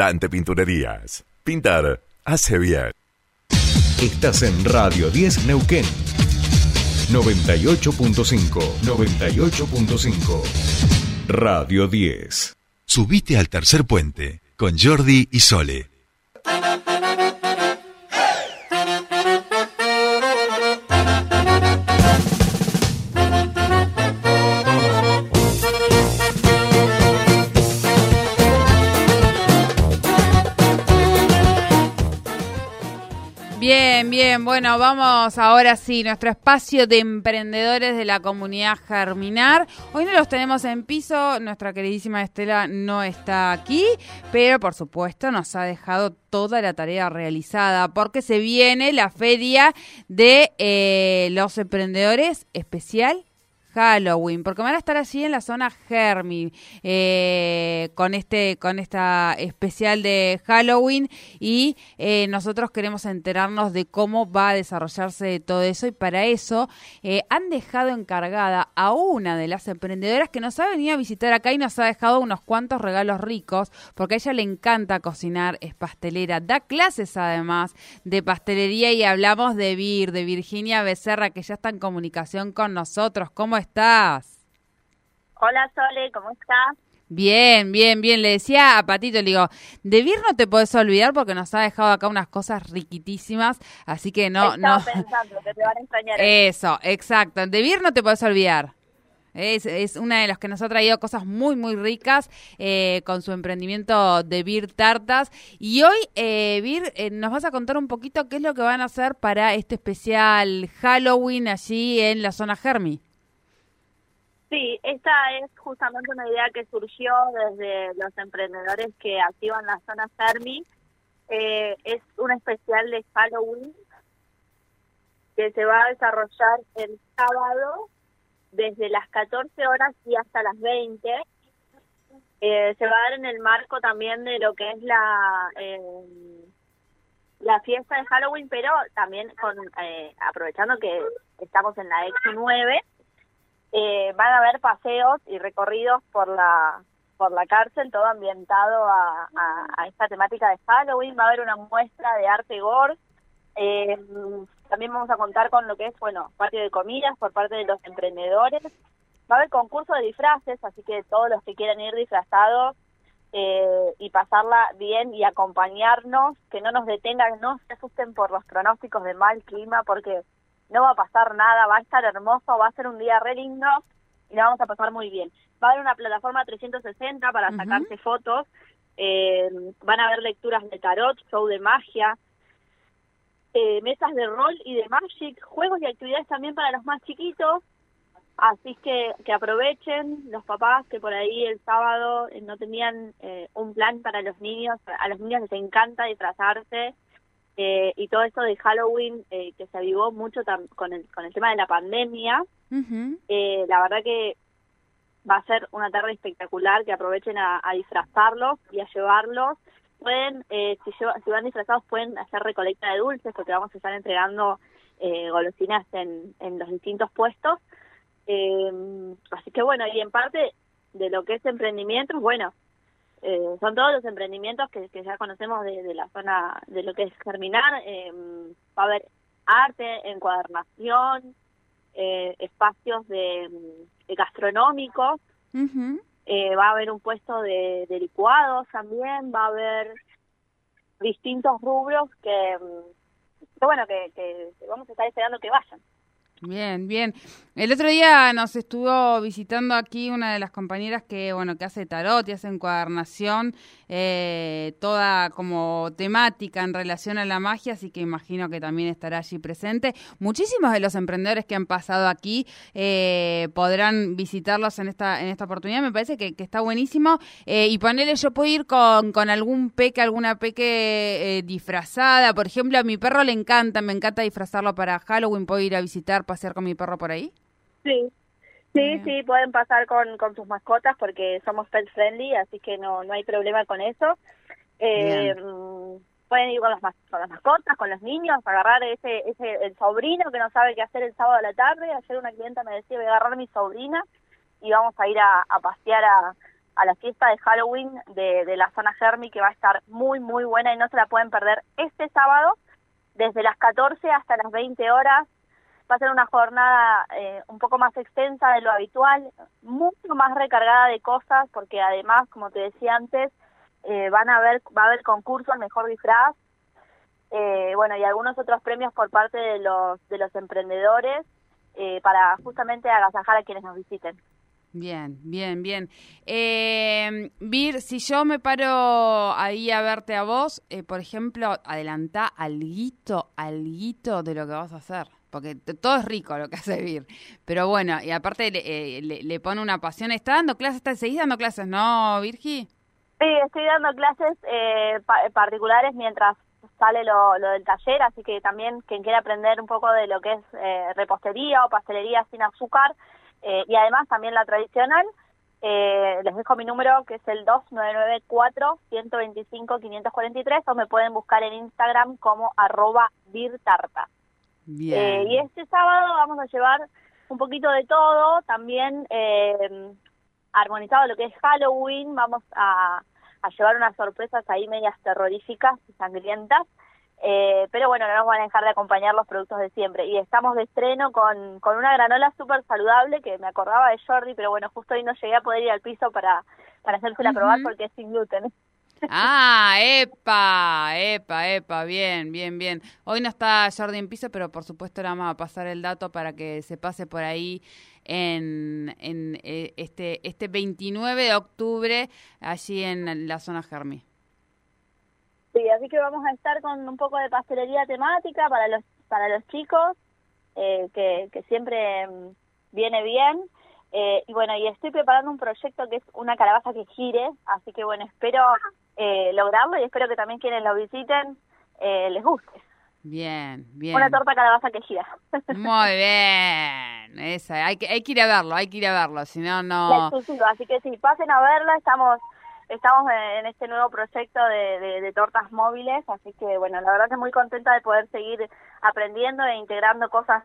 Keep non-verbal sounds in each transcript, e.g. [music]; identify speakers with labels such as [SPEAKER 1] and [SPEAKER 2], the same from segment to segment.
[SPEAKER 1] Dante Pinturerías. Pintar hace bien.
[SPEAKER 2] Estás en Radio 10 Neuquén. 98.5. 98.5. Radio 10.
[SPEAKER 3] Subite al tercer puente con Jordi y Sole.
[SPEAKER 4] Bien, bien, bueno, vamos ahora sí, nuestro espacio de emprendedores de la comunidad Germinar. Hoy no los tenemos en piso, nuestra queridísima Estela no está aquí, pero por supuesto nos ha dejado toda la tarea realizada porque se viene la feria de eh, los emprendedores especial Halloween, porque van a estar allí en la zona Germi eh, con este con esta especial de Halloween y eh, nosotros queremos enterarnos de cómo va a desarrollarse todo eso y para eso eh, han dejado encargada a una de las emprendedoras que nos ha venido a visitar acá y nos ha dejado unos cuantos regalos ricos porque a ella le encanta cocinar, es pastelera, da clases además de pastelería y hablamos de Vir, de Virginia Becerra que ya está en comunicación con nosotros. ¿Cómo estás?
[SPEAKER 5] Hola Sole, ¿cómo estás?
[SPEAKER 4] Bien, bien, bien. Le decía a Patito, le digo, de Vir no te puedes olvidar porque nos ha dejado acá unas cosas riquitísimas, así que no,
[SPEAKER 5] Estaba
[SPEAKER 4] no.
[SPEAKER 5] pensando que te van a extrañar.
[SPEAKER 4] Eso, exacto. De Vir no te puedes olvidar. Es, es una de las que nos ha traído cosas muy, muy ricas eh, con su emprendimiento de Vir Tartas. Y hoy, eh, Vir, eh, nos vas a contar un poquito qué es lo que van a hacer para este especial Halloween allí en la zona Germi.
[SPEAKER 5] Sí, esta es justamente una idea que surgió desde los emprendedores que activan la zona Fermi. Eh, es un especial de Halloween que se va a desarrollar el sábado desde las 14 horas y hasta las 20. Eh, se va a dar en el marco también de lo que es la eh, la fiesta de Halloween, pero también con eh, aprovechando que estamos en la Expo 9 eh, van a haber paseos y recorridos por la por la cárcel, todo ambientado a, esta temática de Halloween. Va a haber una muestra de arte gore. Eh, también vamos a contar con lo que es, bueno, patio de comidas por parte de los emprendedores. Va a haber concurso de disfraces, así que todos los que quieran ir disfrazados eh, y pasarla bien y acompañarnos, que no nos detengan, no se asusten por los pronósticos de mal clima, porque no va a pasar nada, va a estar hermoso, va a ser un día re lindo y la vamos a pasar muy bien. Va a haber una plataforma 360 para sacarse fotos, eh, van a haber lecturas de tarot, show de magia, eh, mesas de rol y de magic, juegos y actividades también para los más chiquitos, así que que aprovechen los papás que por ahí el sábado no tenían eh, un plan para los niños, a los niños les encanta disfrazarse, eh, y todo esto de Halloween eh, que se avivó mucho tam- con el con el tema de la pandemia eh, la verdad que va a ser una tarde espectacular que aprovechen a, a disfrazarlos y a llevarlos. Pueden eh, si, lleva- si van disfrazados pueden hacer recolecta de dulces porque vamos a estar entregando eh, golosinas en, en los distintos puestos. Eh, así que bueno y en parte de lo que es emprendimiento bueno eh, son todos los emprendimientos que, que ya conocemos de, de la zona de lo que es Germinar. Eh, va a haber arte, encuadernación, eh, espacios de, de gastronómicos, eh, va a haber un puesto de, de licuados también, va a haber distintos rubros que, mm, que bueno, que, que vamos a estar esperando que vayan.
[SPEAKER 4] Bien, bien. El otro día nos estuvo visitando aquí una de las compañeras que, bueno, que hace tarot y hace encuadernación, eh, toda como temática en relación a la magia, así que imagino que también estará allí presente. Muchísimos de los emprendedores que han pasado aquí eh, podrán visitarlos en esta en esta oportunidad. Me parece que, está buenísimo. Eh, y ponerle, yo puedo ir con, con algún peque, alguna peque eh, disfrazada. Por ejemplo, a mi perro le encanta, me encanta disfrazarlo para Halloween. Puedo ir a visitar, pasear con mi perro por ahí.
[SPEAKER 5] Sí, sí, sí, pueden pasar con, con sus mascotas porque somos pet friendly, así que no, no hay problema con eso. Eh, mm, pueden ir con las, mas- con las mascotas, con los niños, agarrar ese, ese el sobrino que no sabe qué hacer el sábado a la tarde. Ayer una clienta me decía, voy a agarrar a mi sobrina y vamos a ir a, a pasear a, a la fiesta de Halloween de, de la zona Germi que va a estar muy, muy buena y no se la pueden perder este sábado desde las 14 hasta las 20 horas. Va a ser una jornada eh, un poco más extensa de lo habitual, mucho más recargada de cosas, porque además, como te decía antes, eh, van a haber, va a haber concurso al mejor disfraz, eh, bueno, y algunos otros premios por parte de los, de los emprendedores para justamente agasajar a quienes nos visiten.
[SPEAKER 4] Bien, bien, bien. Eh, Vir, si yo me paro ahí a verte a vos, eh, por ejemplo, adelantá alguito, alguito de lo que vas a hacer. Porque todo es rico lo que hace Vir. Pero bueno, y aparte le, le, pone una pasión. ¿Está dando clases? ¿Está seguís dando clases, no, Virgi?
[SPEAKER 5] Sí, estoy dando clases eh, particulares mientras sale lo, del taller, así que también quien quiera aprender un poco de lo que es eh, repostería o pastelería sin azúcar, eh, y además también la tradicional, eh, les dejo mi número que es el 2994-125-543 o me pueden buscar en Instagram como arroba virtarta. Eh, y este sábado vamos a llevar un poquito de todo, también eh, armonizado lo que es Halloween, vamos a, a llevar unas sorpresas ahí medias terroríficas y sangrientas. Eh, pero bueno, no nos van a dejar de acompañar los productos de siempre. Y estamos de estreno con, con una granola súper saludable que me acordaba de Jordi, pero bueno, justo hoy no llegué a poder ir al piso para, para hacérsela probar porque es sin gluten.
[SPEAKER 4] Ah, epa, epa, epa, bien, bien, bien. Hoy no está Jordi en piso, pero por supuesto le vamos a pasar el dato para que se pase por ahí en, en eh, este, este 29 de octubre, allí en la zona Germi.
[SPEAKER 5] Sí, así que vamos a estar con un poco de pastelería temática para los para los chicos, eh, que, que siempre mm, viene bien. Eh, y bueno, y estoy preparando un proyecto que es una calabaza que gire, así que bueno, espero eh, lograrlo y espero que también quienes lo visiten les guste.
[SPEAKER 4] Bien, bien.
[SPEAKER 5] Una torta calabaza que gira.
[SPEAKER 4] Muy bien. Esa, hay que, hay que ir a verlo, hay que ir a verlo, si no, no...
[SPEAKER 5] Así que sí, pasen a verla, estamos estamos en este nuevo proyecto de, tortas móviles, así que bueno, la verdad que muy contenta de poder seguir aprendiendo e integrando cosas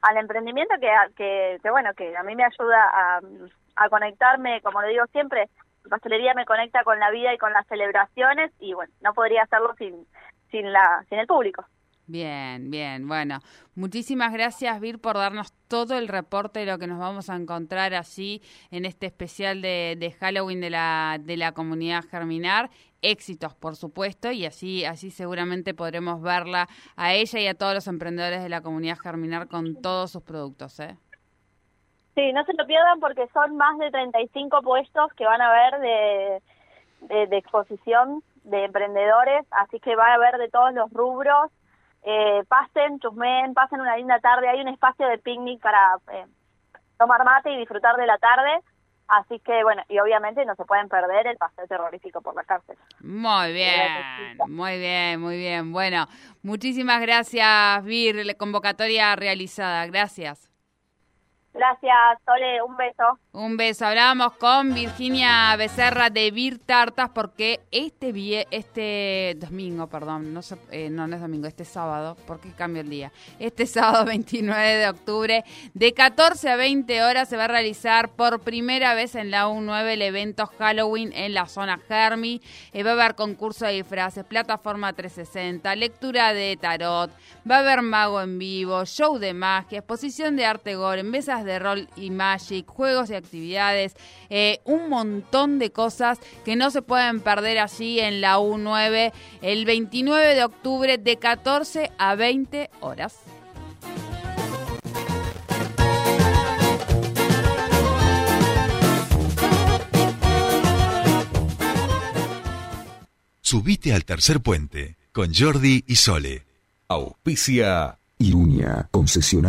[SPEAKER 5] al emprendimiento que, que, bueno, que a mí me ayuda a, conectarme, como le digo siempre, pastelería me conecta con la vida y con las celebraciones y bueno, no podría hacerlo sin, sin, la, sin el público.
[SPEAKER 4] Bien, bien. Bueno, muchísimas gracias, Vir, por darnos todo el reporte de lo que nos vamos a encontrar allí en este especial de, de Halloween de la, de la comunidad Germinar. Éxitos, por supuesto, y así, así seguramente podremos verla a ella y a todos los emprendedores de la comunidad Germinar con todos sus productos. ¿eh?
[SPEAKER 5] Sí, no se lo pierdan porque son más de 35 puestos que van a ver de, de exposición de emprendedores, así que va a haber de todos los rubros eh, pasen, chusmen, pasen una linda tarde. Hay un espacio de picnic para eh, tomar mate y disfrutar de la tarde. Así que, bueno, y obviamente no se pueden perder el paseo terrorífico por la cárcel.
[SPEAKER 4] Muy bien, muy bien, muy bien. Bueno, muchísimas gracias, Vir, la convocatoria realizada. Gracias.
[SPEAKER 5] Gracias, Sole, un beso.
[SPEAKER 4] Un beso. Hablábamos con Virginia Becerra de Vir Tartas porque este este domingo, perdón, no, eh, no, es domingo, este sábado, porque cambio el día. Este [laughs] sábado 29 de octubre, de 14 a 20 horas se va a realizar por primera vez en la U9 el evento Halloween en la zona Germi. Eh, va a haber concurso de disfraces, plataforma 360, lectura de tarot, va a haber mago en vivo, show de magia, exposición de arte gore, mesas de rol y magic, juegos y actividades, eh, un montón de cosas que no se pueden perder allí en la U9 el 29 de octubre de 14 a 20 horas.
[SPEAKER 3] Subite al tercer puente con Jordi y Sole.
[SPEAKER 2] Auspicia Irunia, concesionaria.